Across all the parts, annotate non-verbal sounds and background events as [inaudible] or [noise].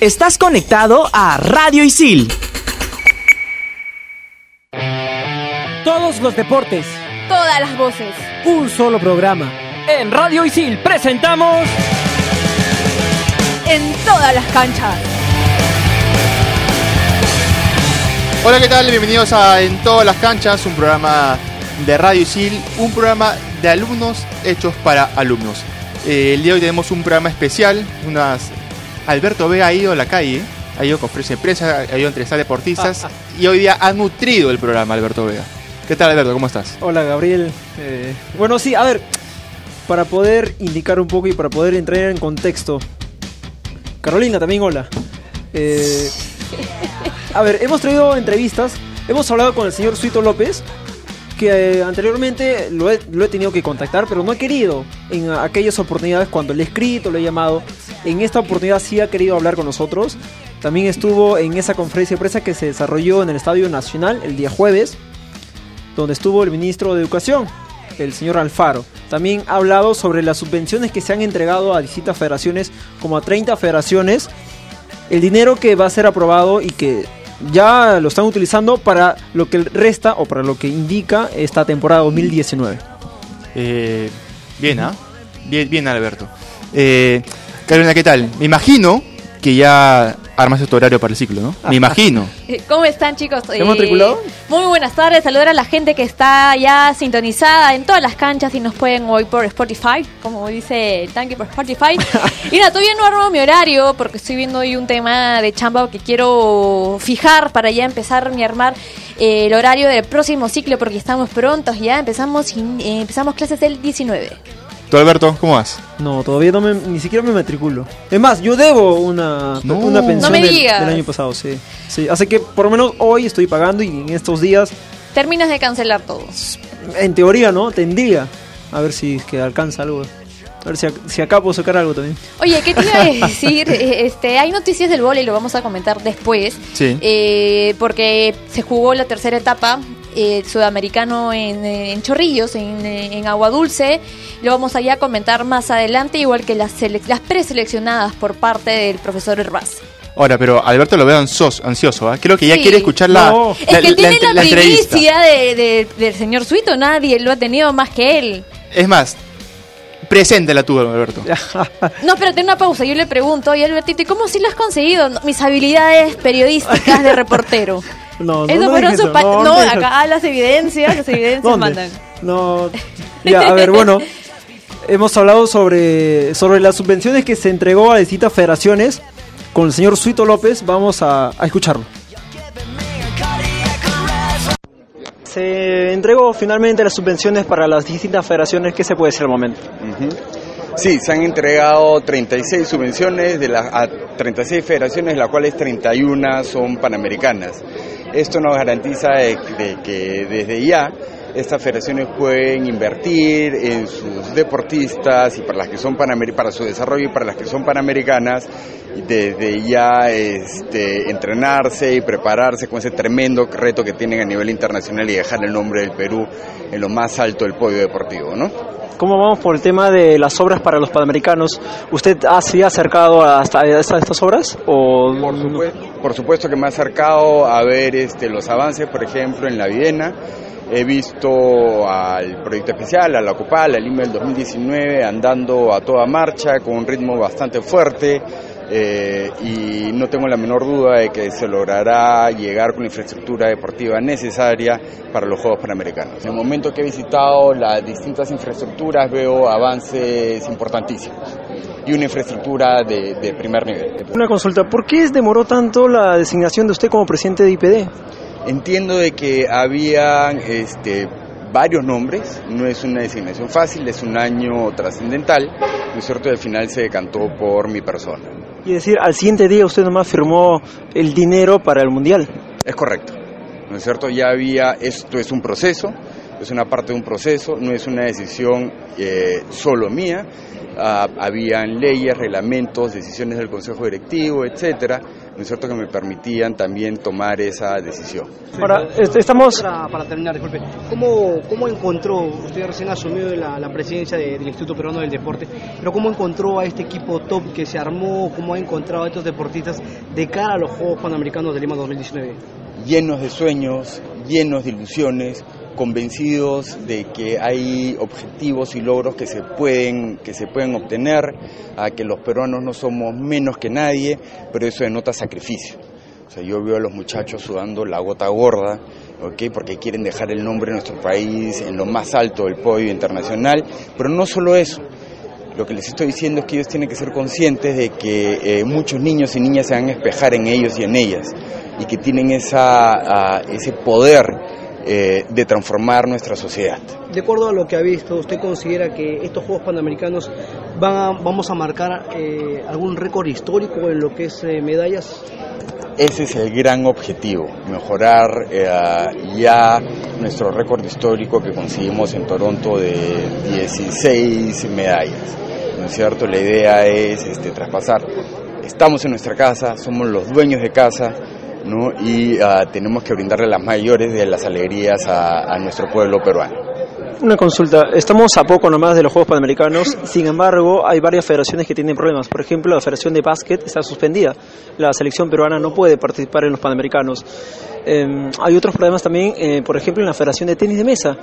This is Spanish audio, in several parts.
Estás conectado a Radio Isil. Todos los deportes. Todas las voces. Un solo programa. En Radio Isil presentamos. En todas las canchas. Hola, ¿qué tal? Bienvenidos a En todas las canchas, un programa de Radio Isil, un programa de alumnos hechos para alumnos. Eh, el día de hoy tenemos un programa especial, unas... Alberto Vega ha ido a la calle, ha ido a de prensa, ha ido a entrevistar deportistas [laughs] y hoy día ha nutrido el programa Alberto Vega. ¿Qué tal Alberto? ¿Cómo estás? Hola Gabriel. Eh, bueno, sí, a ver, para poder indicar un poco y para poder entrar en contexto. Carolina, también hola. Eh, [laughs] a ver, hemos traído entrevistas, hemos hablado con el señor Suito López, que eh, anteriormente lo he, lo he tenido que contactar, pero no he querido en aquellas oportunidades cuando le he escrito, le he llamado. En esta oportunidad sí ha querido hablar con nosotros. También estuvo en esa conferencia de prensa que se desarrolló en el Estadio Nacional el día jueves, donde estuvo el ministro de Educación, el señor Alfaro. También ha hablado sobre las subvenciones que se han entregado a distintas federaciones, como a 30 federaciones, el dinero que va a ser aprobado y que ya lo están utilizando para lo que resta o para lo que indica esta temporada 2019. Eh, bien, ¿ah? Bien, bien Alberto. Eh, Carolina, ¿qué tal? Me imagino que ya armas tu horario para el ciclo, ¿no? Me imagino. [laughs] Eh, ¿Cómo están chicos? ¿Te hemos matriculado? Muy buenas tardes, saludar a la gente que está ya sintonizada en todas las canchas y nos pueden oír por Spotify, como dice el tanque por Spotify. [laughs] y nada, todavía no armo mi horario porque estoy viendo hoy un tema de chamba que quiero fijar para ya empezar mi armar eh, el horario del próximo ciclo porque estamos prontos ya, empezamos, y- eh, empezamos clases el 19. ¿Tú Alberto, cómo vas? No, todavía no me, ni siquiera me matriculo. Es más, yo debo una, No. una pensión No del, año pasado, sí. sí. Así que por lo menos hoy estoy pagando y en estos días, Terminas de cancelar todos. en teoría, ¿no? Tendría. A ver si es que alcanza algo. A ver si, ac- si acá puedo sacar algo también. Oye, ¿qué te iba a [laughs] decir? Eh, Este, hay noticias del vóley, lo vamos a comentar después. Sí. Eh, porque se jugó la tercera etapa eh, sudamericano en, eh, en Chorrillos, en, eh, en Agua Dulce. Lo vamos allá a comentar más adelante, igual que las, sele- las preseleccionadas por parte del profesor Herbaz. Ahora, pero Alberto lo veo ansioso, ansioso ¿ah? Creo que ya Sí. quiere escuchar la, No. Es que tiene la, entrevista. primicia de- de- del señor Suito, nadie lo ha tenido más que él. Es más, preséntala tú, Alberto. [laughs] No, espérate una pausa. Yo le pregunto, oye Albertito, ¿y cómo si lo has conseguido? Mis habilidades periodísticas de reportero. [laughs] No, no, Eso no fueron dije sus eso, pa- no, No, acá las evidencias, las evidencias ¿Dónde? mandan. No. Ya, a ver, bueno. Hemos hablado sobre, sobre las subvenciones que se entregó a distintas federaciones con el señor Suito López. Vamos a, a escucharlo. Se entregó finalmente las subvenciones para las distintas federaciones. ¿Qué se puede decir al momento? Sí, se han entregado 36 subvenciones de las a 36 federaciones, de las cuales 31 son panamericanas. Esto nos garantiza de, que desde ya estas federaciones pueden invertir en sus deportistas y para las que son para su desarrollo y para las que son panamericanas desde ya este, entrenarse y prepararse con ese tremendo reto que tienen a nivel internacional y dejar el nombre del Perú en lo más alto del podio deportivo, ¿no? ¿Cómo vamos por el tema de las obras para los panamericanos? ¿Usted ha, ha acercado hasta estas obras? O Por supuesto, que me ha acercado a ver este, los avances, por ejemplo, en la Videna. He visto al proyecto especial, a la Copal, al IME del 2019, andando a toda marcha, con un ritmo bastante fuerte. Eh, y no tengo la menor duda de que se logrará llegar con la infraestructura deportiva necesaria para los Juegos Panamericanos. En el momento que he visitado las distintas infraestructuras veo avances importantísimos y una infraestructura de, de primer nivel. Una consulta, ¿por qué demoró tanto la designación de usted como presidente de IPD? Entiendo de que habían este, varios nombres, no es una designación fácil, es un año trascendental, ¿no es cierto? Al final se decantó por mi persona. Y decir, al siguiente día usted nomás firmó el dinero para el Mundial. Es correcto, ¿no es cierto? Ya había, esto es un proceso, es una parte de un proceso, no es una decisión eh, solo mía. Ah, habían leyes, reglamentos, decisiones del Consejo Directivo, etcétera, ¿no es cierto?, que me permitían también tomar esa decisión. Ahora, este, estamos... Para, para terminar, disculpe, ¿cómo, cómo encontró, usted recién asumió la, la presidencia de- del Instituto Peruano del Deporte, pero cómo encontró a este equipo top que se armó, cómo ha encontrado a estos deportistas de cara a los Juegos Panamericanos de Lima 2019? llenos de sueños, llenos de ilusiones, convencidos de que hay objetivos y logros que se pueden, que se pueden obtener, a que los peruanos no somos menos que nadie, pero eso denota sacrificio. O sea, yo veo a los muchachos sudando la gota gorda, ¿ok? porque quieren dejar el nombre de nuestro país en lo más alto del podio internacional, pero no solo eso. Lo que les estoy diciendo es que ellos tienen que ser conscientes de que eh, muchos niños y niñas se van a espejar en ellos y en ellas y que tienen esa, ah, ese poder eh, de transformar nuestra sociedad. De acuerdo a lo que ha visto, ¿usted considera que estos Juegos Panamericanos van a- vamos a marcar eh, algún récord histórico en lo que es eh, medallas? Ese es el gran objetivo, mejorar ya nuestro récord histórico que conseguimos en Toronto de 16 medallas. ¿No es cierto? La idea es este, traspasar. Estamos en nuestra casa, somos los dueños de casa, ¿no? Y ah, tenemos que brindarle las mayores de las alegrías a, a nuestro pueblo peruano. Una consulta, estamos a poco nomás de los Juegos Panamericanos, sin embargo hay varias federaciones que tienen problemas. Por ejemplo, la Federación de Básquet está suspendida, la selección peruana no puede participar en los Panamericanos. Eh, hay otros problemas también, eh, por ejemplo, en la Federación de Tenis de Mesa.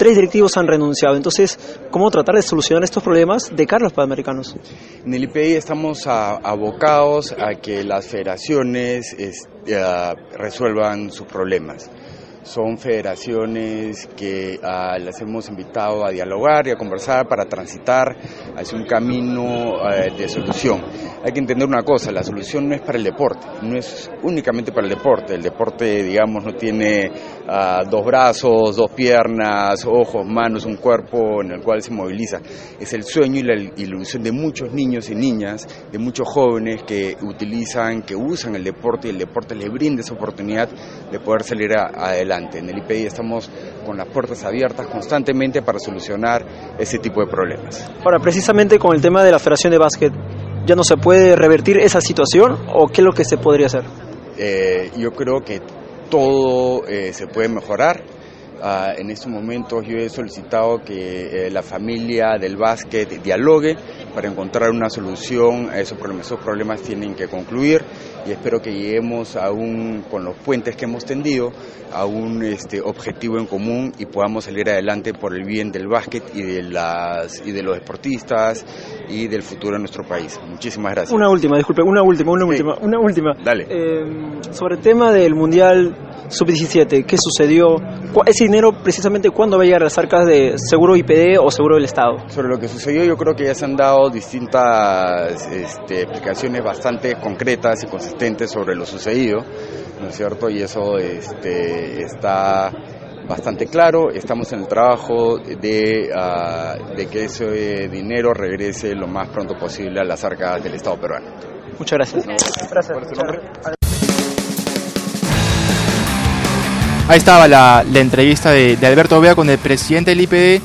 Tres directivos han renunciado, entonces, ¿cómo tratar de solucionar estos problemas de cara a los Panamericanos? En el IPI estamos abocados a que las federaciones es- eh, resuelvan sus problemas. Son federaciones que ah, las hemos invitado a dialogar y a conversar para transitar hacia un camino eh, de solución. Hay que entender una cosa, la solución no es para el deporte, no es únicamente para el deporte. El deporte, digamos, no tiene ah, dos brazos, dos piernas, ojos, manos, un cuerpo en el cual se moviliza. Es el sueño y la ilusión de muchos niños y niñas, de muchos jóvenes que utilizan, que usan el deporte y el deporte les brinda esa oportunidad de poder salir adelante. En el IPI estamos con las puertas abiertas constantemente para solucionar ese tipo de problemas. Ahora, precisamente con el tema de la Federación de Básquet, ¿ya no se puede revertir esa situación o qué es lo que se podría hacer? Eh, yo creo que todo eh, se puede mejorar. Ah, en estos momentos yo he solicitado que eh, la familia del básquet dialogue para encontrar una solución a esos problemas. Esos problemas tienen que concluir y espero que lleguemos a un, con los puentes que hemos tendido a un este, objetivo en común y podamos salir adelante por el bien del básquet y de, las, y de los deportistas y del futuro de nuestro país. Muchísimas gracias. Una última, disculpe, una última, una Sí. última, una última. Dale. Eh, sobre el tema del Mundial Sub-17, ¿qué sucedió? Ese dinero, precisamente, ¿cuándo va a llegar a las arcas de Seguro IPD o Seguro del Estado? Sobre lo que sucedió, yo creo que ya se han dado distintas este, explicaciones bastante concretas y consistentes sobre lo sucedido, ¿no es cierto? Y eso este, está bastante claro. Estamos en el trabajo de, ah, de que ese dinero regrese lo más pronto posible a las arcas del Estado peruano. Muchas gracias. Gracias. Ahí estaba la, entrevista de, Alberto Vea con el presidente del IPD,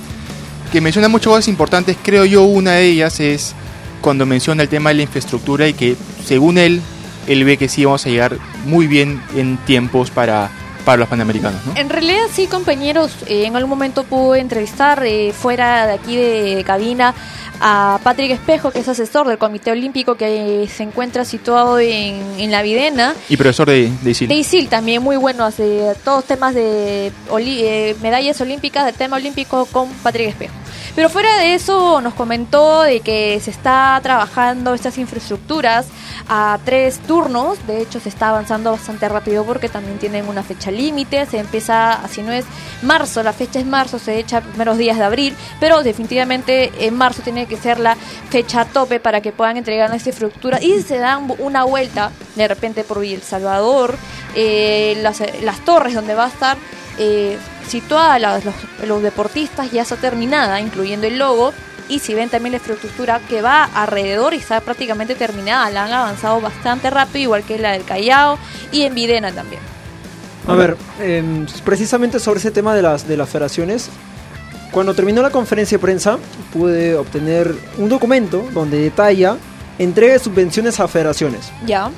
que menciona muchas cosas importantes. Creo yo una de ellas es cuando menciona el tema de la infraestructura y que según él, él ve que sí vamos a llegar muy bien en tiempos para, para los panamericanos. ¿no? En realidad sí, compañeros, eh, en algún momento pude entrevistar eh, fuera de aquí de cabina a Patrick Espejo, que es asesor del Comité Olímpico que se encuentra situado en, en La Videna. Y profesor de, de ISIL. De ISIL también muy bueno, hace todos temas de oli- eh, medallas olímpicas, de tema olímpico con Patrick Espejo. Pero fuera de eso nos comentó de que se está trabajando estas infraestructuras a tres turnos, de hecho se está avanzando bastante rápido porque también tienen una fecha límite, se empieza, si no es marzo, la fecha es marzo, se echa primeros días de abril, pero definitivamente en marzo tiene que ser la fecha tope para que puedan entregar esta infraestructura y se dan una vuelta de repente por El Salvador, eh, las, las torres donde va a estar eh, situada las- los, los deportistas ya está terminada, incluyendo el logo. Y si ven también la infraestructura que va alrededor y está prácticamente terminada, la han avanzado bastante rápido, igual que la del Callao y en Videna también. A ver, em, precisamente sobre ese tema de las, de las federaciones, cuando terminó la conferencia de prensa, pude obtener un documento donde detalla entrega de subvenciones a federaciones. Ya.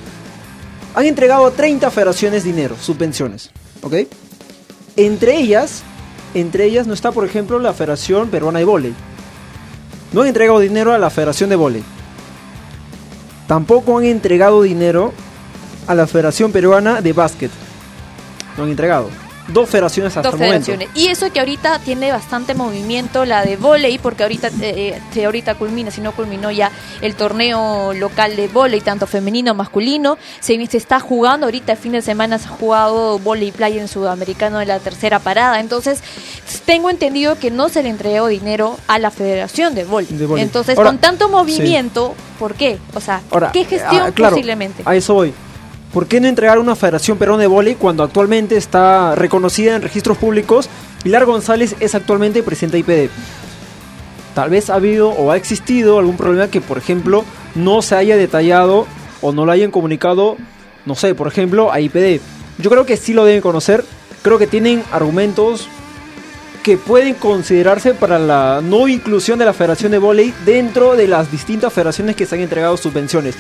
Han entregado a 30 federaciones dinero, subvenciones, ¿ok? Entre ellas, entre ellas no está, por ejemplo, la Federación Peruana de Voley. No han entregado dinero a la Federación de Voley. Tampoco han entregado dinero a la Federación Peruana de Básquet. No han entregado. Dos federaciones hasta Dos el federaciones. Y eso que ahorita tiene bastante movimiento la de volei, porque ahorita, eh, si ahorita culmina, si no culminó ya el torneo local de volei, tanto femenino masculino. Se, se está jugando, ahorita el fin de semana se ha jugado volei playa en Sudamericano de la tercera parada. Entonces, tengo entendido que no se le entregó dinero a la Federación de volei. Entonces, Ahora, con tanto movimiento, ¿por qué? O sea, Ahora, ¿qué gestión ah, claro, posiblemente? A eso voy. ¿Por qué no entregar una Federación Peruana de Voley cuando actualmente está reconocida en registros públicos? Pilar González es actualmente presidenta de IPD. Tal vez ha habido o ha existido algún problema que, por ejemplo, no se haya detallado o no lo hayan comunicado, no sé, por ejemplo, a IPD. Yo creo que sí lo deben conocer. Creo que tienen argumentos que pueden considerarse para la no inclusión de la Federación de Voley dentro de las distintas federaciones que se han entregado subvenciones.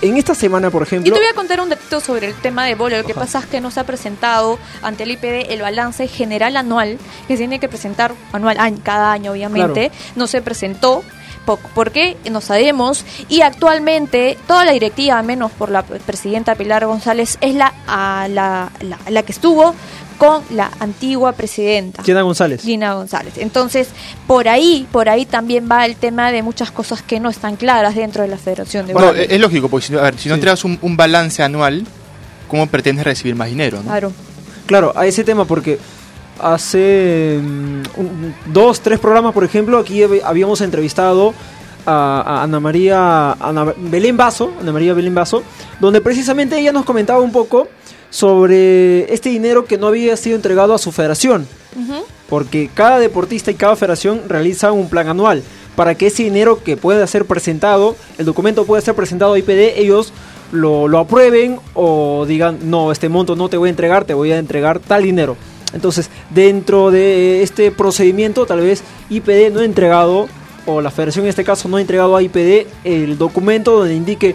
En esta semana, por Y ejemplo, te voy a contar un datito sobre el tema de volei. Lo que Ajá. pasa es que no se ha presentado ante el IPD el balance general anual, que se tiene que presentar anual, cada año obviamente. No se presentó. Po- ¿Por qué? No sabemos. Y actualmente toda la directiva, menos por la presidenta Pilar González, es la, a la, la, la que estuvo con la antigua presidenta. Gina González. Gina González. Entonces, por ahí, por ahí también va el tema de muchas cosas que no están claras dentro de la Federación de Bueno, es es lógico, porque si no, a ver, si no entregas un, un balance anual, ¿cómo pretendes recibir más dinero? ¿no? Claro. Claro, a ese tema porque hace mm, un- dos, tres programas, por ejemplo, aquí hab- habíamos entrevistado a, a Ana María Ana Belén Vaso, Ana María Belén Vaso, donde precisamente ella nos comentaba un poco sobre este dinero que no había sido entregado a su federación, porque cada deportista y cada federación realiza un plan anual. Para que ese dinero que pueda ser presentado, el documento pueda ser presentado a IPD, ellos lo, lo aprueben o digan, no, este monto no te voy a entregar, te voy a entregar tal dinero. Entonces, dentro de este procedimiento, tal vez IPD no ha entregado, o la federación en este caso no ha entregado a IPD el documento donde indique,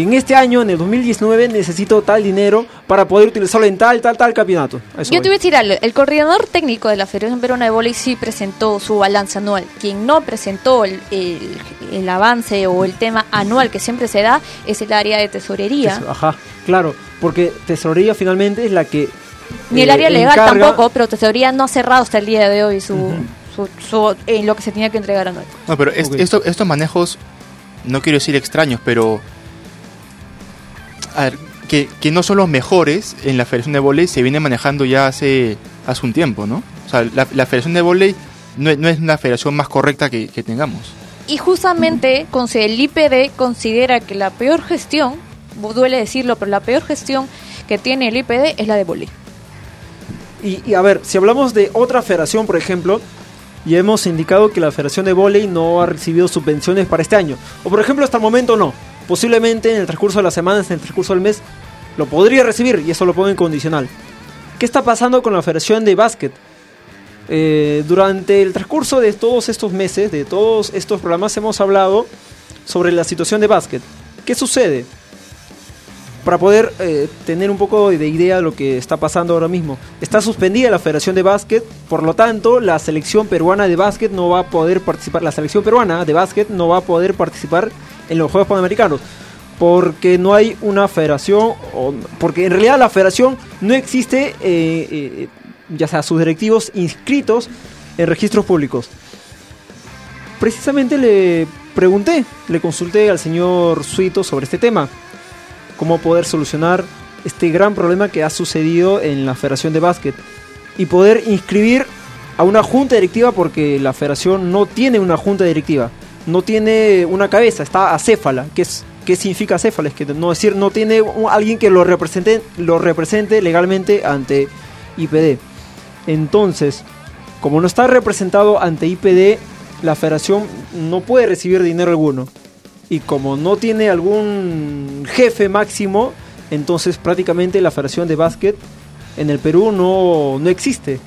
en este año, en el 2019, necesito tal dinero para poder utilizarlo en tal, tal, tal campeonato. Eso Yo voy. te voy a decir algo. El coordinador técnico de la Federación Peruana de Voleibol sí presentó su balance anual. Quien no presentó el, el- el avance o el tema anual que siempre se da es el área de tesorería. Eso, Ajá, claro, porque tesorería finalmente es la que... Ni el eh, área legal encarga- tampoco, pero tesorería no ha cerrado hasta el día de hoy su, su, su- en lo que se tenía que entregar anual. No, pero es- esto- estos manejos, no quiero decir extraños, pero. A ver, que, que no son los mejores en la Federación de Voley se viene manejando ya hace, hace un tiempo, ¿no? O sea, la, la Federación de Voley no, es- no es la federación más correcta que, que tengamos. Y justamente con- el IPD considera que la peor gestión, duele decirlo, pero la peor gestión que tiene el IPD es la de voleibol. Y, y a ver, si hablamos de otra federación, por ejemplo, ya hemos indicado que la Federación de Voley no ha recibido subvenciones para este año. O por ejemplo, hasta el momento no. Posiblemente en el transcurso de las semanas, en el transcurso del mes, lo podría recibir y eso lo pongo en condicional. ¿Qué está pasando con la Federación de Básquet? Eh, durante el transcurso de todos estos meses, de todos estos programas, hemos hablado sobre la situación de básquet. ¿Qué sucede? Para poder eh, tener un poco de idea de lo que está pasando ahora mismo. Está suspendida la Federación de Básquet, por lo tanto, la selección peruana de básquet no va a poder participar. La selección peruana de básquet no va a poder participar en los Juegos Panamericanos. Porque no hay una federación, o- porque en realidad la federación no existe, eh, eh, ya sea sus directivos inscritos en registros públicos. Precisamente le pregunté, le consulté al señor Suito sobre este tema cómo poder solucionar este gran problema que ha sucedido en la Federación de Básquet y poder inscribir a una junta directiva porque la federación no tiene una junta directiva, no tiene una cabeza, está acéfala, que es ¿qué significa acéfala? Es que no decir no tiene alguien que lo represente lo represente legalmente ante IPD. Entonces, como no está representado ante IPD, la federación no puede recibir dinero alguno y como no tiene algún jefe máximo, entonces prácticamente la Federación de Básquet en el Perú no, no existe.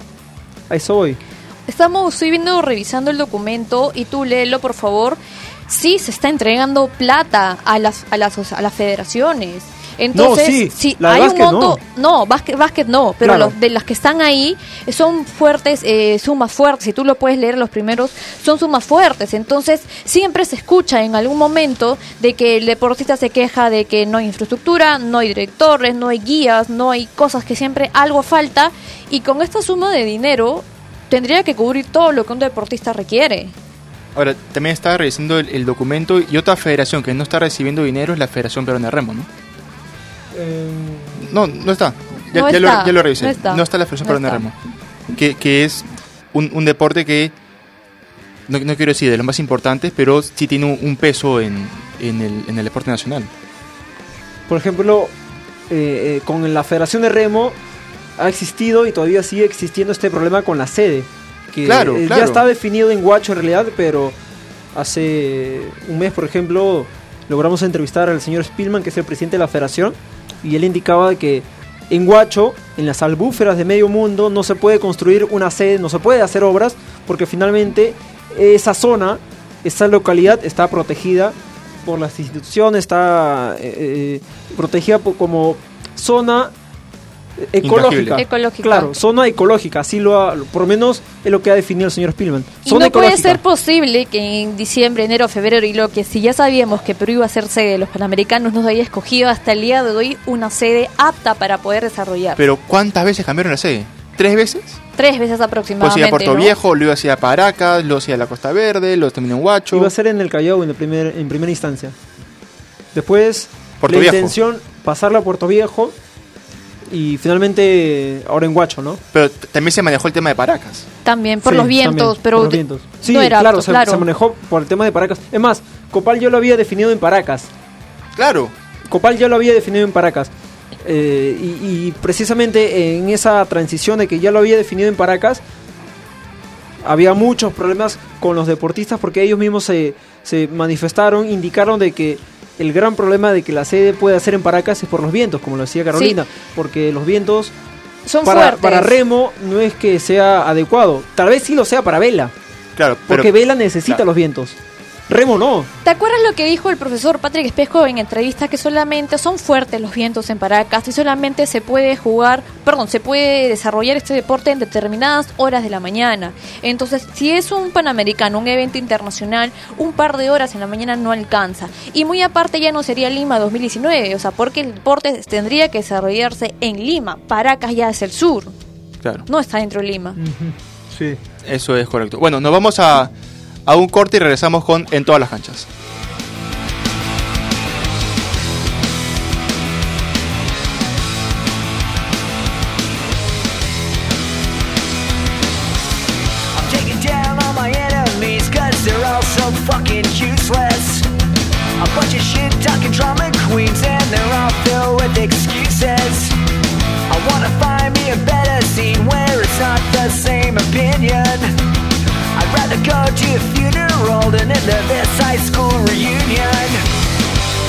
A eso voy. Estamos, estoy viendo, revisando el documento y tú léelo, por favor. Sí, se está entregando plata a las, a las, a las federaciones. Entonces, sí, si hay un monto, no, básquet, básquet no, pero Claro. los de las que están ahí son fuertes, eh, sumas fuertes. Si tú lo puedes leer los primeros, son sumas fuertes. Entonces, siempre se escucha en algún momento de que el deportista se queja de que no hay infraestructura, no hay directores, no hay guías, no hay cosas que siempre algo falta. Y con esta suma de dinero tendría que cubrir todo lo que un deportista requiere. Ahora, también estaba revisando el, el documento y otra federación que no está recibiendo dinero es la Federación Peruana de Remo, ¿no? No, no está. Ya, No ya está, lo, ya lo revisé. no está. la Federación No Peruana de. Remo. Que, que es un, un deporte que, no, no quiero decir de los más importantes, pero sí tiene un, un peso en, en, el, en el deporte nacional. Por ejemplo, eh, eh, con la Federación de Remo ha existido y todavía sigue existiendo este problema con la sede. Que Claro, eh, claro. ya está definido en Guacho en realidad, pero hace un mes, por ejemplo, logramos entrevistar al señor Spillman, que es el presidente de la federación, y él indicaba que en Guacho, en las albúferas de medio mundo, no se puede construir una sede, no se puede hacer obras, porque finalmente esa zona, esa localidad está protegida por las instituciones, está eh, eh, protegida po- como zona ecológica. Claro, zona ecológica, así lo ha, por lo menos es lo que ha definido el señor Spillman. Y Zona no puede ser posible que en diciembre, enero, febrero y lo que si ya sabíamos que Perú iba a ser sede de los Panamericanos, nos haya escogido hasta el día de hoy una sede apta para poder desarrollar. Pero ¿cuántas veces cambiaron la sede? ¿Tres veces? Tres veces Pues aproximadamente. iba a Puerto ¿no? Viejo, luego hacia Paracas, luego hacia la Costa Verde, luego terminó en Huacho. Iba a ser en el Callao en, el primer, en primera instancia. Después, Puerto la Viejo. intención, pasarla a Puerto Viejo y finalmente ahora en Guacho, ¿no? Pero también se manejó el tema de Paracas. También por Sí, los vientos, también, pero por los vientos. Sí, no era claro, apto, se, claro. se manejó por el tema de Paracas. Es más, Copal yo lo había definido en Paracas. Claro. Copal ya lo había definido en Paracas. Eh, y, y precisamente en esa transición de que ya lo había definido en Paracas, había muchos problemas con los deportistas porque ellos mismos se, se manifestaron, indicaron de que el gran problema de que la sede pueda ser en Paracas es por los vientos, como lo decía Carolina, porque los vientos Son para, fuertes. para remo no es que sea adecuado, tal vez sí lo sea para vela, Claro, pero porque vela necesita claro. los vientos, remo no. ¿Te acuerdas lo que dijo el profesor Patrick Espejo en entrevista? Que solamente son fuertes los vientos en Paracas y solamente se puede jugar, perdón, se puede desarrollar este deporte en determinadas horas de la mañana. Entonces, si es un panamericano, un evento internacional, un par de horas en la mañana no alcanza. Y muy aparte ya no sería Lima 2019, o sea, porque el deporte tendría que desarrollarse en Lima. Paracas ya es el sur, claro, no está dentro de Lima. Sí. eso es correcto. Bueno, nos vamos a, a un corte y regresamos con En todas las canchas. I'm Rather go to a funeral than into this high school reunion.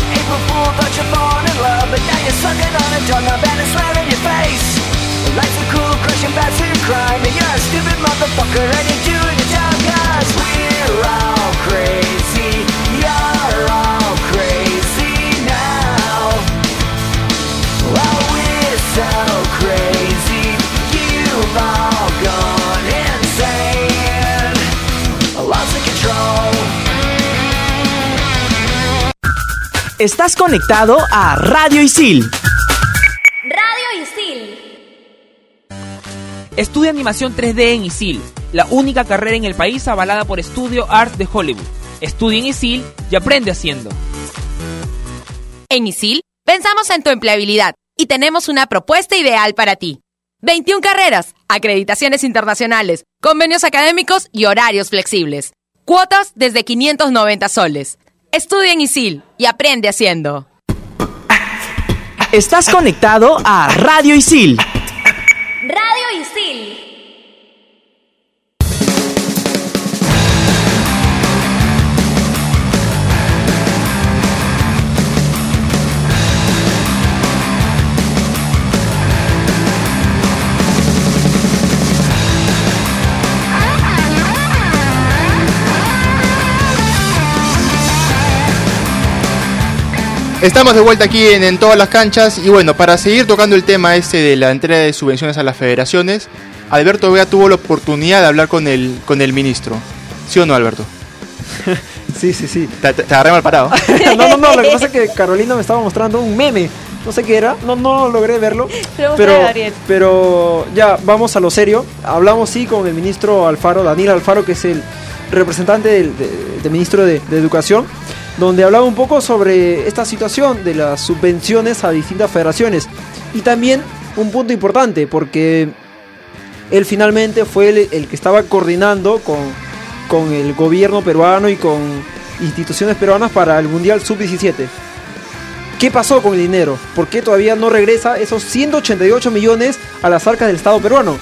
April Fool thought you fallen in love, but now you're sucking on a doorknob and it's your face. Life's a cool, crushing passive Estás conectado a Radio Isil. Radio Isil. Estudia animación 3D en ISIL, la única carrera en el país avalada por Studio Arts de Hollywood. Estudia en ISIL y aprende haciendo. En ISIL, pensamos en tu empleabilidad y tenemos una propuesta ideal para ti. 21 carreras, acreditaciones internacionales, convenios académicos y horarios flexibles. Cuotas desde 590 soles. Estudia en ISIL y aprende haciendo. Estás conectado a Radio Isil. Estamos de vuelta aquí en, en todas las canchas y bueno, para seguir tocando el tema este de la entrega de subvenciones a las federaciones, Alberto Vega tuvo la oportunidad de hablar con el, con el ministro. ¿Sí o no, Alberto? [laughs] Sí, sí, sí. Te, te, te agarré mal parado. [laughs] no, no, no, lo que pasa es que Carolina me estaba mostrando un meme. No sé qué era, no, no logré verlo. [laughs] Pero, Pero, ya, vamos a lo serio. Hablamos sí con el ministro Alfaro, Daniel Alfaro, que es el representante del, de- del ministro de, de Educación, donde hablaba un poco sobre esta situación de las subvenciones a distintas federaciones. Y también un punto importante, porque él finalmente fue el, que estaba coordinando con, con el gobierno peruano y con instituciones peruanas para el Mundial Sub-17. ¿Qué pasó con el dinero? ¿Por qué todavía no regresa esos 188 millones a las arcas del Estado peruano?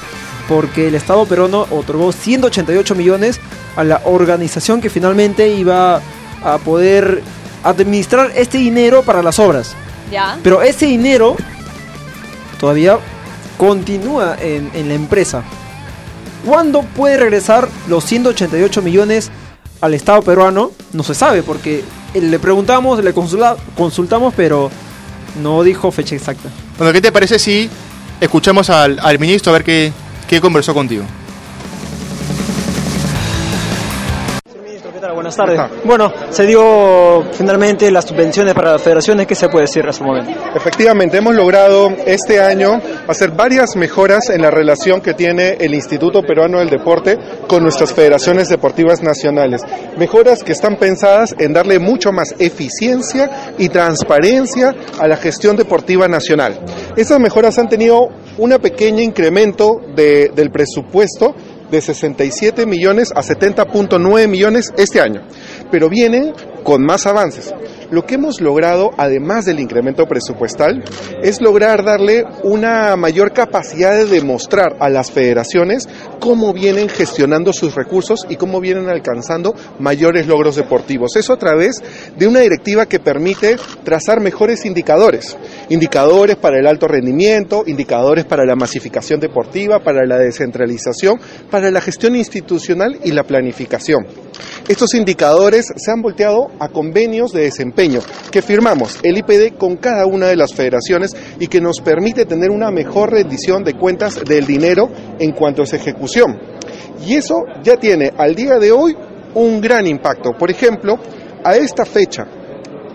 Porque el Estado peruano otorgó 188 millones a la organización que finalmente iba a poder administrar este dinero para las obras. Ya. Pero ese dinero todavía continúa en, en la empresa. ¿Cuándo puede regresar los 188 millones al Estado peruano? No se sabe porque le preguntamos, le consulta- consultamos, pero no dijo fecha exacta. Bueno, ¿qué te parece si escuchamos al, al ministro a ver qué, qué conversó contigo? Buenas tardes. Bueno, se dio finalmente las subvenciones para las federaciones. ¿Qué se puede decir hasta el momento? Efectivamente, hemos logrado este año hacer varias mejoras en la relación que tiene el Instituto Peruano del Deporte con nuestras federaciones deportivas nacionales. Mejoras que están pensadas en darle mucho más eficiencia y transparencia a la gestión deportiva nacional. Estas mejoras han tenido un pequeño incremento de- del presupuesto de 67 millones a 70.9 millones este año, pero vienen con más avances. Lo que hemos logrado, además del incremento presupuestal, es lograr darle una mayor capacidad de demostrar a las federaciones cómo vienen gestionando sus recursos y cómo vienen alcanzando mayores logros deportivos. Eso a través de una directiva que permite trazar mejores indicadores. Indicadores para el alto rendimiento, indicadores para la masificación deportiva, para la descentralización, para la gestión institucional y la planificación. Estos indicadores se han volteado a convenios de desempeño que firmamos el IPD con cada una de las federaciones y que nos permite tener una mejor rendición de cuentas del dinero en cuanto a su ejecución. Y eso ya tiene al día de hoy un gran impacto. Por ejemplo, a esta fecha,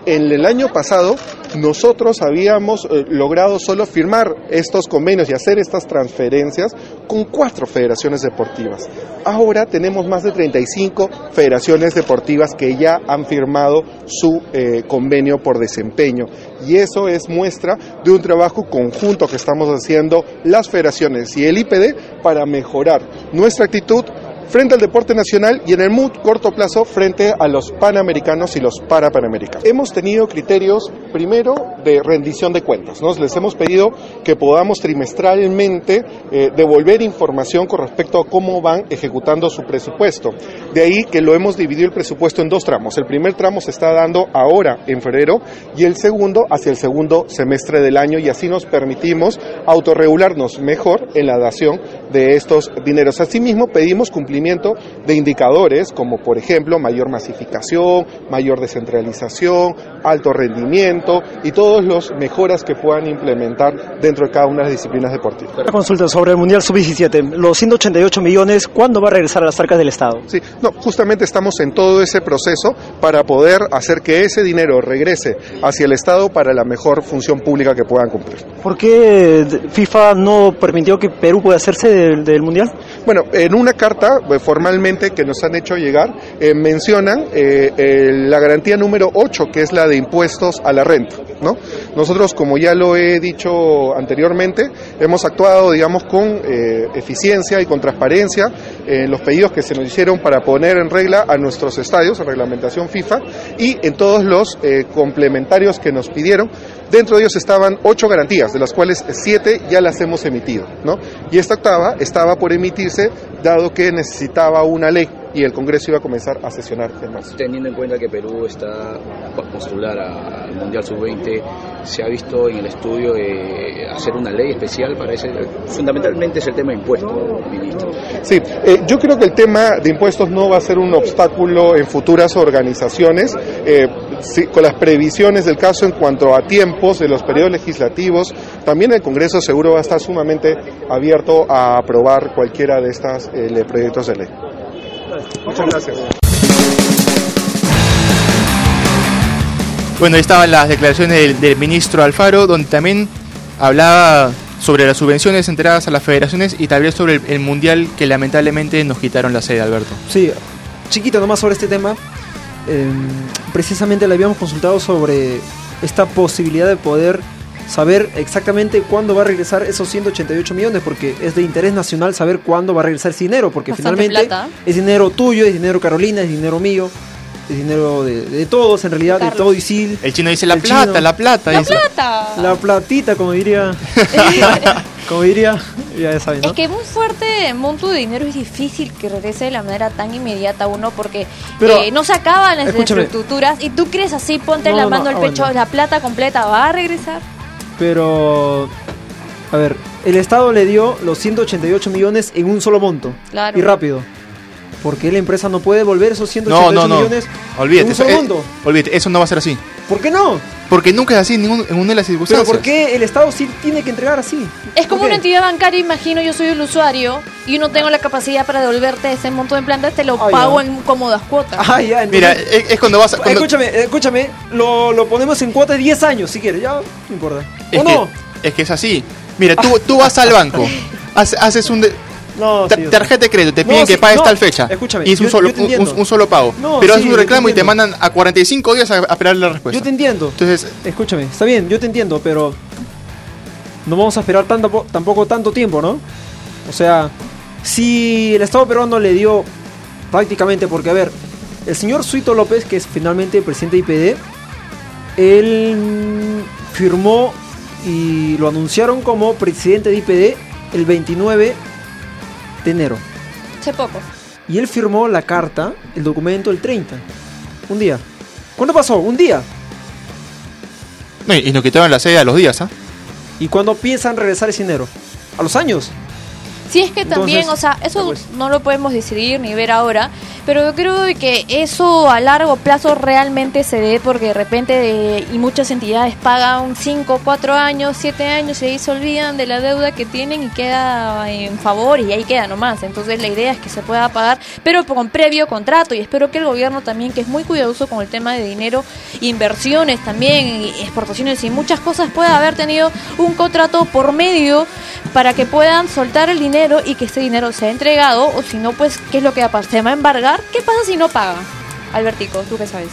en el año pasado, nosotros habíamos eh, logrado solo firmar estos convenios y hacer estas transferencias con cuatro federaciones deportivas. Ahora tenemos más de 35 federaciones deportivas que ya han firmado su eh, convenio por desempeño. Y eso es muestra de un trabajo conjunto que estamos haciendo las federaciones y el IPD para mejorar nuestra actitud frente al deporte nacional y en el muy corto plazo frente a los panamericanos y los parapanamericanos. Hemos tenido criterios primero de rendición de cuentas, ¿no? Les hemos pedido que podamos trimestralmente eh, devolver información con respecto a cómo van ejecutando su presupuesto. De ahí que lo hemos dividido el presupuesto en dos tramos. El primer tramo se está dando ahora en febrero y el segundo hacia el segundo semestre del año y así nos permitimos autorregularnos mejor en la dación de estos dineros. Asimismo, pedimos cumplimiento de indicadores como, por ejemplo, mayor masificación, mayor descentralización, alto rendimiento y todas las mejoras que puedan implementar dentro de cada una de las disciplinas deportivas. Una consulta sobre el Mundial Sub-17. Los 188 millones, ¿cuándo va a regresar a las arcas del Estado? Sí, no, justamente estamos en todo ese proceso para poder hacer que ese dinero regrese hacia el Estado para la mejor función pública que puedan cumplir. ¿Por qué FIFA no permitió que Perú pueda hacerse del, Mundial? Bueno, en una carta eh, formalmente que nos han hecho llegar, eh, mencionan eh, la garantía número 8, que es la de impuestos a la renta. ¿no? Nosotros, como ya lo he dicho anteriormente, hemos actuado, digamos, con eh, eficiencia y con transparencia en los pedidos que se nos hicieron para poner en regla a nuestros estadios, en reglamentación FIFA, y en todos los complementarios que nos pidieron. Dentro de ellos estaban ocho garantías, de las cuales siete ya las hemos emitido, ¿no? Y esta octava estaba por emitirse, dado que necesitaba una ley y el Congreso iba a comenzar a sesionar en marzo. Teniendo en cuenta que Perú está por postular al Mundial Sub-20, se ha visto en el estudio eh, hacer una ley especial para ese. Fundamentalmente es el tema de impuestos, ministro. Sí, eh, yo creo que el tema de impuestos no va a ser un obstáculo en futuras organizaciones. Eh, sí, con las previsiones del caso en cuanto a tiempos de los periodos legislativos. También el Congreso seguro va a estar sumamente abierto a aprobar cualquiera de estos proyectos de ley. Muchas gracias. Bueno, ahí estaban las declaraciones del, del ministro Alfaro, donde también hablaba sobre las subvenciones entregadas a las federaciones y también sobre el, el mundial que lamentablemente nos quitaron la sede, Alberto. Sí, chiquito nomás sobre este tema. Eh, precisamente le habíamos consultado sobre esta posibilidad de poder saber exactamente cuándo va a regresar esos 188 millones, porque es de interés nacional saber cuándo va a regresar ese dinero, porque Bastante finalmente plata. es dinero tuyo, es dinero Carolina, es dinero mío, es dinero de, de todos en realidad, de todo Isil. El chino dice la plata, chino. la plata. ¡La dice. plata! La platita, como diría, [laughs] [laughs] como diría, ya saben, ¿no? Es que un fuerte monto de dinero es difícil que regrese de la manera tan inmediata a uno porque Pero, eh, no se acaban las infraestructuras y tú crees así, ponte No, la no, mano al ah, pecho, bueno. la plata completa va a regresar. Pero, a ver, el Estado le dio los 188 millones en un solo monto. Claro. Y rápido. ¿Por qué la empresa no puede devolver esos No, 188 no, no. millones Olvídate, en un eso, solo eh, monto? olvídate, eso no va a ser así. ¿Por qué no? Porque nunca es así en, ningún- en una de las Pero circunstancias. ¿por qué el Estado sí tiene que entregar así? Es como ¿Por una entidad bancaria, imagino yo soy el usuario y no tengo la capacidad para devolverte ese monto de plata, te lo pago ya. en cómodas cuotas. Ah, ya, entonces- Mira, es, es cuando vas a... cuando- Escúchame, escúchame, lo, lo ponemos en cuotas de 10 años si quieres, ya, no importa. es, ¿O que, no? es que es así. Mira, tú, tú vas al banco, [laughs] hace- haces un... de- No, sí, tarjeta de crédito, te No, piden que sí, pagues no, tal fecha. escúchame, y es un, yo- solo, yo te un- un, entiendo. un solo pago. Pero haces un reclamo y te mandan a 45 días a, a esperar la respuesta. Yo te entiendo. Entonces, Escúchame, está bien, yo te entiendo, pero no vamos a esperar tanto, po- tampoco tanto tiempo, ¿no? O sea, si el Estado peruano le dio prácticamente, porque a ver, el señor Suito López, que es finalmente el presidente de IPD, él firmó y lo anunciaron como presidente de IPD el 29 de enero. Hace poco. Y él firmó la carta, el documento, el 30. Un día. ¿Cuándo pasó? Un día. no, y nos quitaron la sede a los días, ¿ah? ¿Y cuándo piensan regresar ese dinero? A los años. Sí, es que también, Entonces, o sea, eso pues. no lo podemos decidir ni ver ahora, pero yo creo que eso a largo plazo realmente se dé porque de repente de- y muchas entidades pagan 5, 4 años, 7 años y ahí se olvidan de la deuda que tienen y queda en favor y ahí queda nomás. Entonces la idea es que se pueda pagar, pero con previo contrato y espero que el gobierno también, que es muy cuidadoso con el tema de dinero, inversiones también, exportaciones y muchas cosas, pueda haber tenido un contrato por medio para que puedan soltar el dinero y que ese dinero sea entregado, o si no, pues, ¿qué es lo que va? ¿Se va a embargar? ¿Qué pasa si no paga? Albertico, ¿tú qué sabes?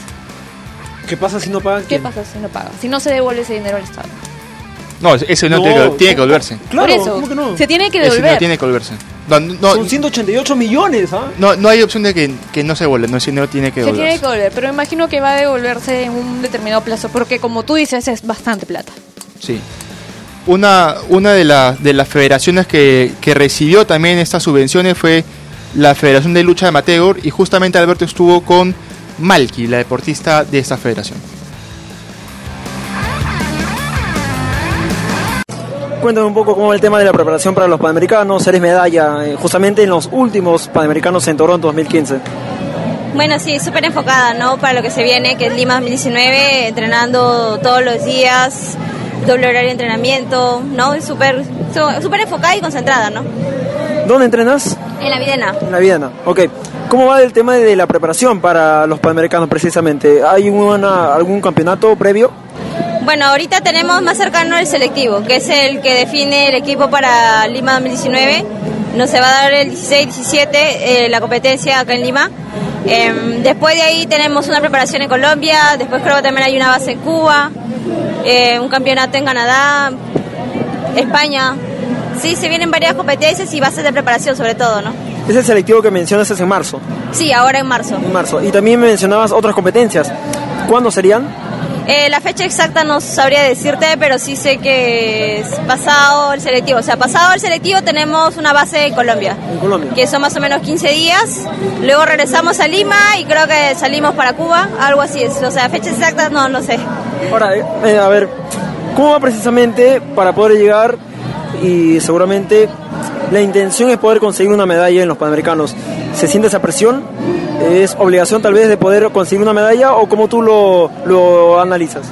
¿Qué pasa si no pagan? ¿Qué pasa si no paga? Si no se devuelve ese dinero al Estado. No, ese no, No, tiene, que, tiene que ¿cómo? volverse. Claro, Por eso, ¿cómo que no? se tiene que Ese no devolver. tiene que volverse. No, no, Son 188 millones, ¿ah? no, no hay opción de que, que no se vuelva, no, ese dinero tiene que Se devolverse. tiene que devolver, pero imagino que va a devolverse en un determinado plazo, porque como tú dices, es bastante plata. Sí. Una, una de, la- de las federaciones que, que recibió también estas subvenciones fue la Federación de Lucha Amateur y justamente Alberto estuvo con Malky, la deportista de esta federación. Cuéntame un poco cómo va el tema de la preparación para los Panamericanos, eres medalla, eh, justamente en los últimos Panamericanos en Toronto 2015. Bueno, sí, súper enfocada, ¿no? Para lo que se viene, que es Lima 2019, entrenando todos los días, doble horario de entrenamiento, ¿no? Súper su- súper enfocada y concentrada, ¿no? ¿Dónde entrenas? En la Videna. En la Viena. Ok. ¿Cómo va el tema de la preparación para los Panamericanos precisamente? ¿Hay una, algún campeonato previo? Bueno, ahorita tenemos más cercano el selectivo, que es el que define el equipo para Lima 2019. Nos se va a dar el 16-17 eh, la competencia acá en Lima. Em, después de ahí tenemos una preparación en Colombia, después creo que también hay una base en Cuba, eh, un campeonato en Canadá, España. Sí, se vienen varias competencias y bases de preparación sobre todo, ¿no? Es el selectivo que mencionas es en marzo. Sí, ahora en marzo. En marzo. Y también me mencionabas otras competencias. ¿Cuándo serían? Eh, la fecha exacta no sabría decirte, pero sí sé que es pasado el selectivo. O sea, pasado el selectivo tenemos una base en Colombia, En Colombia. que son más o menos 15 días. Luego regresamos a Lima y creo que salimos para Cuba, algo así es. O sea, fecha exacta no lo sé. Ahora, eh, eh, a ver, ¿cómo va precisamente para poder llegar y seguramente la intención es poder conseguir una medalla en los Panamericanos? ¿Se siente esa presión? ¿Es obligación tal vez de poder conseguir una medalla o cómo tú lo, lo analizas?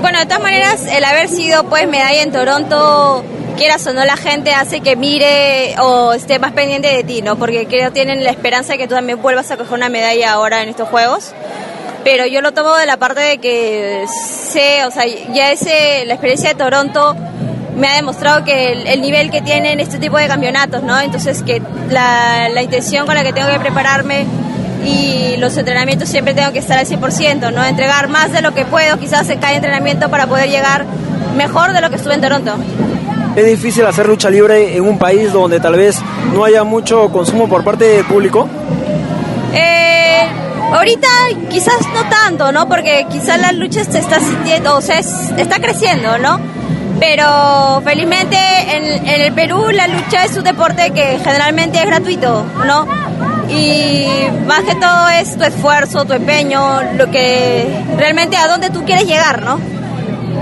Bueno, de todas maneras, el haber sido pues medalla en Toronto, quieras o no, la gente hace que mire o esté más pendiente de ti, ¿no? Porque creo tienen la esperanza de que tú también vuelvas a coger una medalla ahora en estos Juegos. Pero yo lo tomo de la parte de que sé, o sea, ya ese, la experiencia de Toronto me ha demostrado que el, el nivel que tienen este tipo de campeonatos, ¿no? Entonces que la, la intención con la que tengo que prepararme y los entrenamientos siempre tengo que estar al 100%, ¿no? Entregar más de lo que puedo quizás en cada entrenamiento para poder llegar mejor de lo que estuve en Toronto. ¿Es difícil hacer lucha libre en un país donde tal vez no haya mucho consumo por parte del público? Eh, ahorita quizás no tanto, ¿no? Porque quizás la lucha se está sintiendo, o sea, es- está creciendo, ¿no? Pero felizmente en, el Perú la lucha es un deporte que generalmente es gratuito, ¿no? Y más que todo es tu esfuerzo, tu empeño, lo que realmente a dónde tú quieres llegar, ¿no?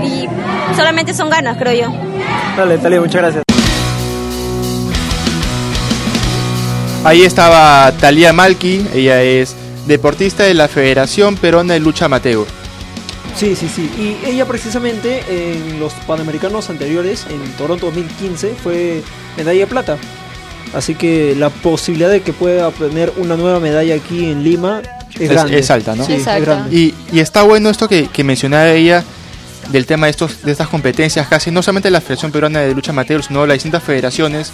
Y solamente son ganas, creo yo. Dale, dale, muchas gracias. Ahí estaba Talía Malki, ella es deportista de la Federación Peruana de Lucha Amateur. Sí, sí, sí. Y ella precisamente en los Panamericanos anteriores, en Toronto 2015, fue medalla de plata. Así que la posibilidad de que pueda obtener una nueva medalla aquí en Lima es, Es, grande. es alta, ¿no? Sí, es grande. Y, y está bueno esto que, que mencionaba ella del tema de, estos, de estas competencias, casi no solamente la Federación Peruana de Lucha Amateur, sino las distintas federaciones,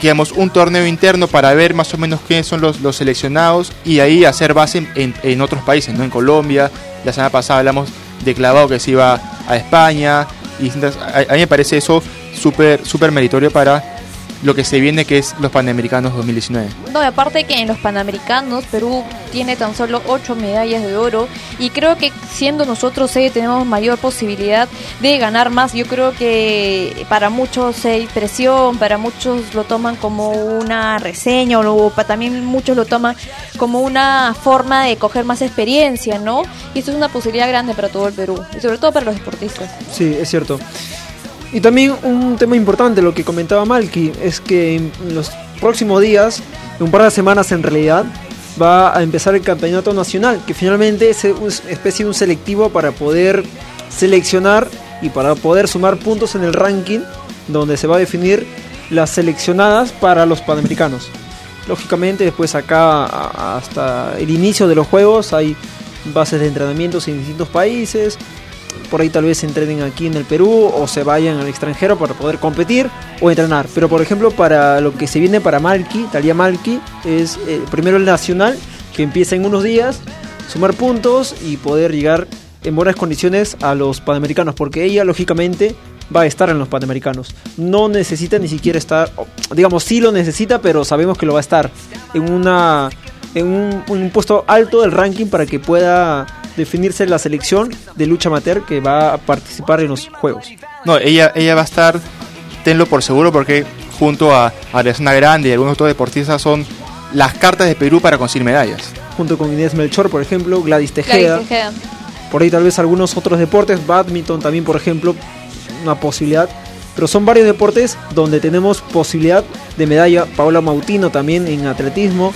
que digamos un torneo interno para ver más o menos quiénes son los, los seleccionados y ahí hacer base en, en- en otros países, ¿no? En Colombia, la semana pasada hablamos de Clavado que se iba a España, y a, a mí me parece eso súper súper meritorio para lo que se viene que es los Panamericanos 2019. No, y aparte que en los Panamericanos Perú tiene tan solo 8 medallas de oro y creo que siendo nosotros seis tenemos mayor posibilidad de ganar más. Yo creo que para muchos hay presión, para muchos lo toman como una reseña o pa- también muchos lo toman como una forma de coger más experiencia, ¿no? Y esto es una posibilidad grande para todo el Perú y sobre todo para los deportistas. Sí, es cierto. Y también un tema importante, lo que comentaba Malky, es que en los próximos días, en un par de semanas en realidad, va a empezar el campeonato nacional, que finalmente es una especie de un selectivo para poder seleccionar y para poder sumar puntos en el ranking, donde se va a definir las seleccionadas para los panamericanos. Lógicamente, después acá hasta el inicio de los juegos hay bases de entrenamientos en distintos países, por ahí tal vez entrenen aquí en el Perú o se vayan al extranjero para poder competir o entrenar. Pero por ejemplo, para lo que se viene para Malki, Talia Malki, es eh, primero el nacional, que empieza en unos días, sumar puntos y poder llegar en buenas condiciones a los panamericanos, porque ella lógicamente va a estar en los panamericanos. No necesita ni siquiera estar, digamos, sí lo necesita, pero sabemos que lo va a estar en una en un puesto alto del ranking para que pueda definirse la selección de lucha amateur que va a participar en los juegos. No, ella, ella va a estar, tenlo por seguro, porque junto a Ariasna Grande y algunos otros deportistas son las cartas de Perú para conseguir medallas. Junto con Inés Melchor, por ejemplo, Gladys Tejeda. Gladys Tejeda. Por ahí tal vez algunos otros deportes, badminton también, por ejemplo, una posibilidad. Pero son varios deportes donde tenemos posibilidad de medalla. Paola Mautino también en atletismo.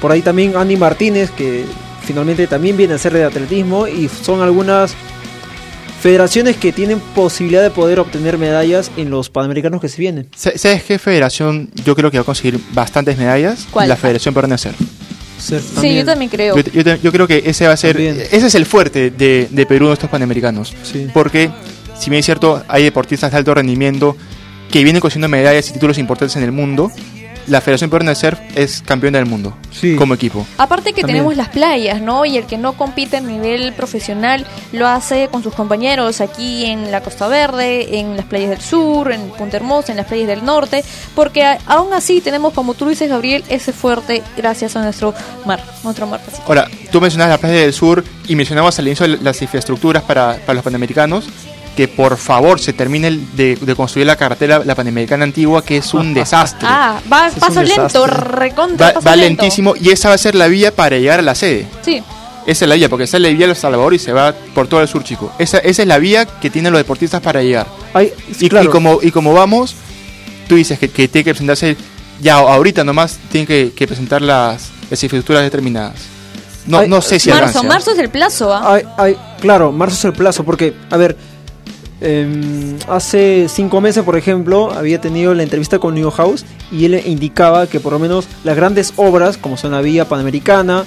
Por ahí también Andy Martínez, que finalmente también viene a ser de atletismo. Y son algunas federaciones que tienen posibilidad de poder obtener medallas en los panamericanos que se vienen. Sa- ¿Sabes qué federación yo creo que va a conseguir bastantes medallas? ¿Cuál? La Federación Peruana de Surf. Sí, yo también creo. Yo, yo te- yo creo que ese va a ser, ese es el fuerte de, de Perú en estos panamericanos. Porque, si bien es cierto, hay deportistas de alto rendimiento que vienen consiguiendo medallas y títulos importantes en el mundo, la Federación Peruana de Surf es campeona del mundo como equipo. Aparte que También. tenemos las playas, ¿no? Y el que no compite a nivel profesional lo hace con sus compañeros aquí en la Costa Verde, en las playas del sur, en Punta Hermosa, en las playas del norte, porque aún así tenemos, como tú dices, Gabriel, ese fuerte gracias a nuestro mar, nuestro mar Pacífico. Ahora, tú mencionabas la playa del sur y mencionabas al inicio las infraestructuras para, para los panamericanos. Que por favor se termine el de, de construir la carretera, la panamericana antigua, que es un [laughs] desastre. Ah, va Es paso lento, recontra Va, paso va lento. lentísimo y esa va a ser la vía para llegar a la sede. Sí. Esa es la vía, porque sale de Villa El Salvador y se va por todo el sur, chico. Esa, esa es la vía que tienen los deportistas para llegar. y, claro. y como, y como vamos, tú dices que, que tiene que presentarse, ya ahorita nomás, tienen que, que presentar las, las infraestructuras determinadas. No, Ay, no sé si marzo, alcance. marzo es el plazo, ¿ah? Ay, ay, claro, marzo es el plazo, porque, a ver, em, hace cinco meses, por ejemplo, había tenido la entrevista con New House y él indicaba que por lo menos las grandes obras, como son la Vía Panamericana,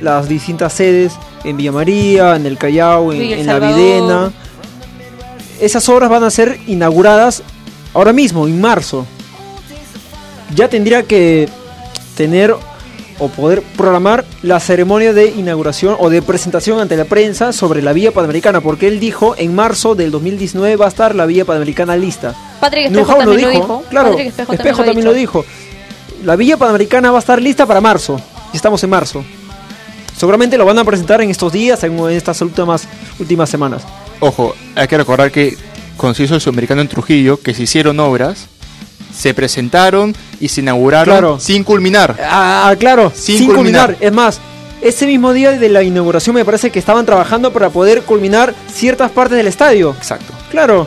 las distintas sedes en Villa María, en el Callao, en, en La. Videna, esas obras van a ser inauguradas ahora mismo, en marzo. Ya tendría que tener o poder programar la ceremonia de inauguración o de presentación ante la prensa sobre la vía panamericana, porque él dijo en marzo del 2019 va a estar la vía panamericana lista. Patrick Espejo también lo dijo. Claro, Patrick Espejo, Espejo también, también lo, dijo. La vía panamericana va a estar lista para marzo. Y estamos en marzo. Seguramente lo van a presentar en estos días, en estas últimas, últimas semanas. Ojo, hay que recordar que hizo el sudamericano en Trujillo, que se hicieron obras, se presentaron y se inauguraron Claro. sin culminar. Ah, claro, Sin sin, culminar. culminar. Es más, ese mismo día de la inauguración me parece que estaban trabajando para poder culminar ciertas partes del estadio. Exacto. Claro.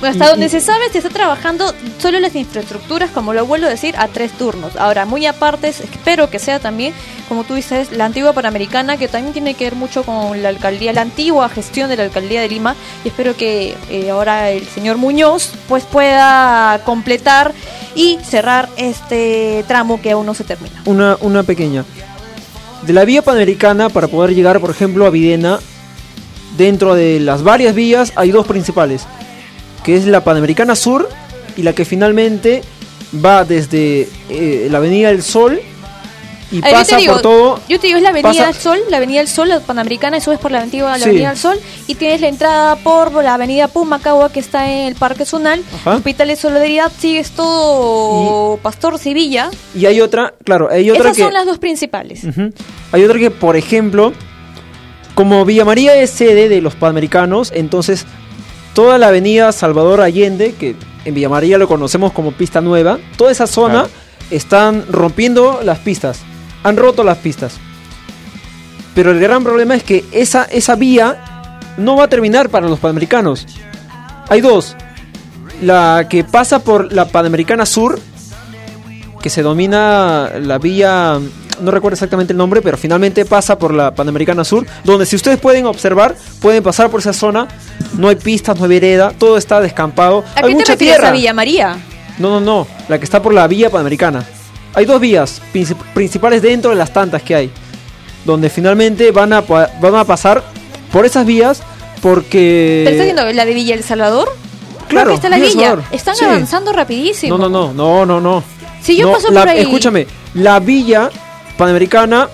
Bueno, hasta Y- donde y- se sabe, se está trabajando solo las infraestructuras, como lo vuelvo a decir, a tres turnos. Ahora, muy aparte, espero que sea también, como tú dices, la antigua Panamericana, que también tiene que ver mucho con la alcaldía, la antigua gestión de la alcaldía de Lima. Y espero que eh, ahora el señor Muñoz pues pueda completar y cerrar este tramo que aún no se termina. Una, una pequeña. De la vía panamericana, para poder llegar, por ejemplo, a Videna, dentro de las varias vías hay dos principales, que es la Panamericana Sur y la que finalmente va desde eh, la Avenida del Sol y ver, pasa digo, por todo. Yo te digo, es la Avenida pasa- del Sol, la Avenida del Sol, la Panamericana, y subes por la la Sí. Avenida del Sol, y tienes la entrada por la Avenida Pumacagua, que está en el Parque Zonal, Ajá. Hospital de Solidaridad, sigues todo Pastor Sevilla. Y hay otra, claro, hay otra Esas que... son las dos principales. Hay otra que, por ejemplo, como Villa María es sede de los Panamericanos, entonces toda la avenida Salvador Allende, que en Villa María lo conocemos como pista nueva, toda esa zona Claro. están rompiendo las pistas, han roto las pistas. Pero el gran problema es que esa, esa vía no va a terminar para los Panamericanos. Hay dos. La que pasa por la Panamericana Sur, que se domina la vía, no recuerdo exactamente el nombre, pero finalmente pasa por la Panamericana Sur, donde si ustedes pueden observar, pueden pasar por esa zona, no hay pistas, no hay vereda, todo está descampado, ¿A hay qué te mucha refieres? tierra. ¿A Villa María? No, no, no, la que está por la vía Panamericana. Hay dos vías princip- principales dentro de las tantas que hay, donde finalmente van a, van a pasar por esas vías porque... ¿Te estás diciendo la de Villa El Salvador? Claro, Creo que está la Villa. Salvador. Están Sí. avanzando rapidísimo. No, no, no, no, no, no. Si yo No, paso la- por ahí. Escúchame, la villa panamericana,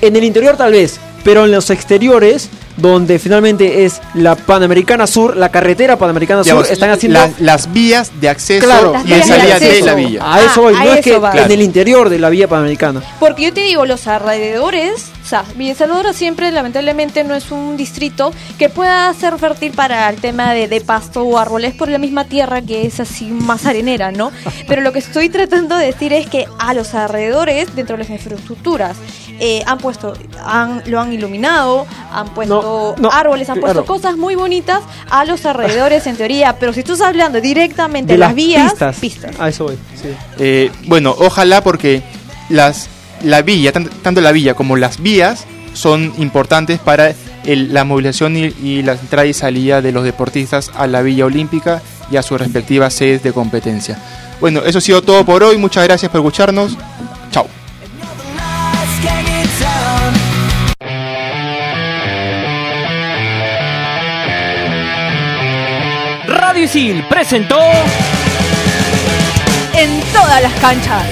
en el interior tal vez, pero en los exteriores, donde finalmente es la Panamericana Sur, la carretera Panamericana Digamos, Sur, están haciendo... la- las vías de acceso Claro, y de vías de salida de la villa. A eso voy, Ah, no a es que va. en el interior de la vía panamericana. Porque yo te digo, los alrededores, sea, Villa El Salvador siempre, lamentablemente, no es un distrito que pueda ser fértil para el tema de, de pasto o árboles por la misma tierra que es así más arenera, ¿no? [laughs] Pero lo que estoy tratando de decir es que a los alrededores, dentro de las infraestructuras, eh, han puesto, han, lo han iluminado, han puesto No, no, árboles, han puesto claro. cosas muy bonitas a los alrededores en teoría, pero si tú estás hablando directamente De de las las vías, pistas. pistas. A eso voy, sí. Eh, bueno, ojalá porque las la villa, tan- tanto la villa como las vías son importantes para el- la movilización y, y la entrada y salida de los deportistas a la Villa Olímpica y a sus respectivas sedes de competencia. Bueno, eso ha sido todo por hoy. Muchas gracias por escucharnos. Chao. Radio Isil presentó En todas las canchas.